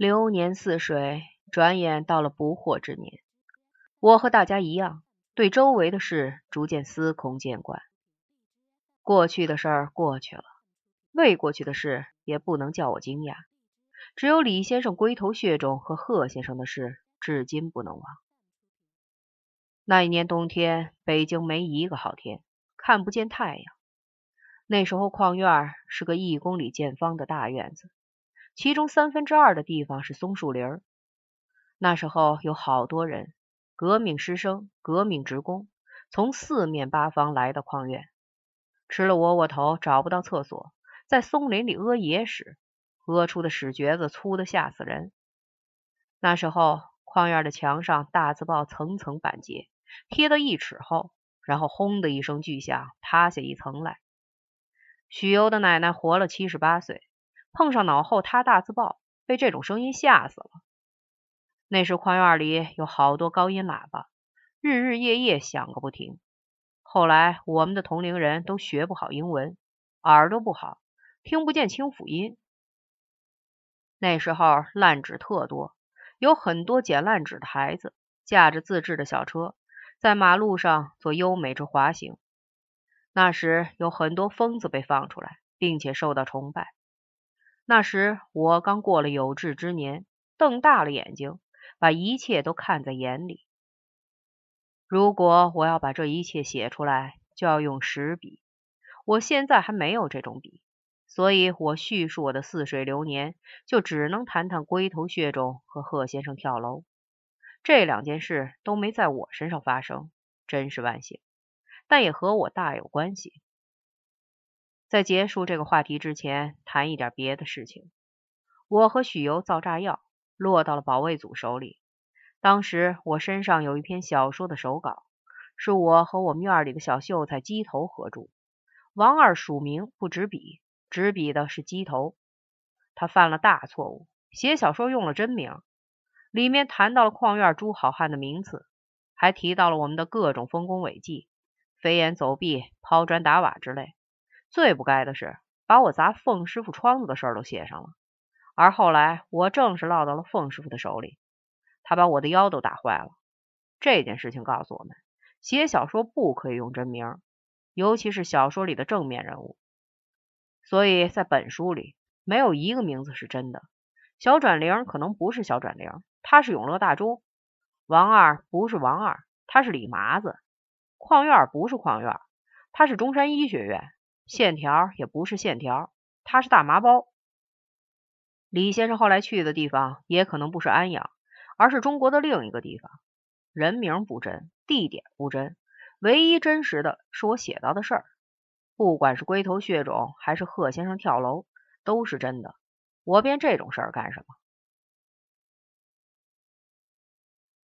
流年似水，转眼到了不惑之年。我和大家一样，对周围的事逐渐司空见惯。过去的事儿过去了，未过去的事也不能叫我惊讶。只有李先生龟头血肿和贺先生的事，至今不能忘。那一年冬天，北京没一个好天，看不见太阳。那时候矿院是个一公里见方的大院子。其中三分之二的地方是松树林儿。那时候有好多人，革命师生、革命职工，从四面八方来到矿院，吃了窝窝头，找不到厕所，在松林里屙野屎，屙出的屎橛子粗的吓死人。那时候矿院的墙上大字报层层板结，贴到一尺厚，然后轰的一声巨响，塌下一层来。许攸的奶奶活了七十八岁。碰上脑后塌大字报，被这种声音吓死了。那时宽院里有好多高音喇叭，日日夜夜响个不停。后来我们的同龄人都学不好英文，耳朵不好，听不见清辅音。那时候烂纸特多，有很多捡烂纸的孩子，驾着自制的小车，在马路上做优美之滑行。那时有很多疯子被放出来，并且受到崇拜。那时我刚过了有志之年，瞪大了眼睛，把一切都看在眼里。如果我要把这一切写出来，就要用十笔。我现在还没有这种笔，所以我叙述我的似水流年，就只能谈谈龟头血肿和贺先生跳楼这两件事都没在我身上发生，真是万幸，但也和我大有关系。在结束这个话题之前，谈一点别的事情。我和许由造炸药，落到了保卫组手里。当时我身上有一篇小说的手稿，是我和我们院里的小秀才鸡头合著。王二署名不执笔，执笔的是鸡头。他犯了大错误，写小说用了真名，里面谈到了矿院朱好汉的名次，还提到了我们的各种丰功伟绩，飞檐走壁、抛砖打瓦之类。最不该的是，把我砸凤师傅窗子的事儿都写上了。而后来，我正是落到了凤师傅的手里，他把我的腰都打坏了。这件事情告诉我们，写小说不可以用真名，尤其是小说里的正面人物。所以在本书里，没有一个名字是真的。小转玲可能不是小转玲，他是永乐大钟；王二不是王二，他是李麻子；矿院不是矿院，他是中山医学院。线条也不是线条，他是大麻包。李先生后来去的地方也可能不是安阳，而是中国的另一个地方。人名不真，地点不真，唯一真实的是我写到的事儿。不管是龟头血肿，还是贺先生跳楼，都是真的。我编这种事儿干什么？